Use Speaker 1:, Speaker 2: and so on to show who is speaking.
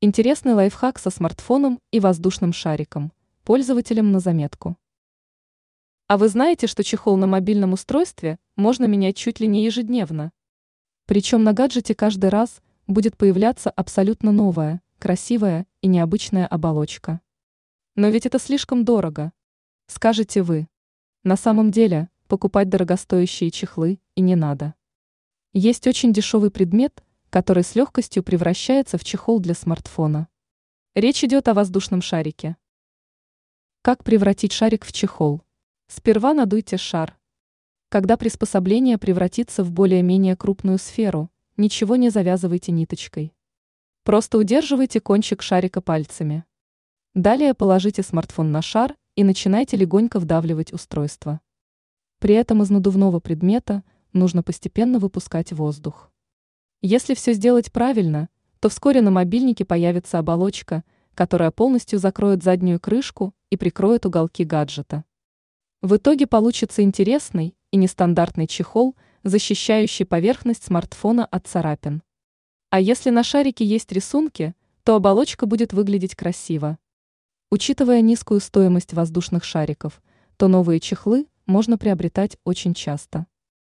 Speaker 1: Интересный лайфхак со смартфоном и воздушным шариком. Пользователям на заметку. А вы знаете, что чехол на мобильном устройстве можно менять чуть ли не ежедневно? Причем на гаджете каждый раз будет появляться абсолютно новая, красивая и необычная оболочка. Но ведь это слишком дорого. Скажете вы. На самом деле, покупать дорогостоящие чехлы и не надо. Есть очень дешевый предмет, который с легкостью превращается в чехол для смартфона. Речь идет о воздушном шарике. Как превратить шарик в чехол? Сперва надуйте шар. Когда приспособление превратится в более-менее крупную сферу, ничего не завязывайте ниточкой. Просто удерживайте кончик шарика пальцами. Далее положите смартфон на шар и начинайте легонько вдавливать устройство. При этом из надувного предмета нужно постепенно выпускать воздух. Если все сделать правильно, то вскоре на мобильнике появится оболочка, которая полностью закроет заднюю крышку и прикроет уголки гаджета. В итоге получится интересный и нестандартный чехол, защищающий поверхность смартфона от царапин. А если на шарике есть рисунки, то оболочка будет выглядеть красиво. Учитывая низкую стоимость воздушных шариков, то новые чехлы можно приобретать очень часто.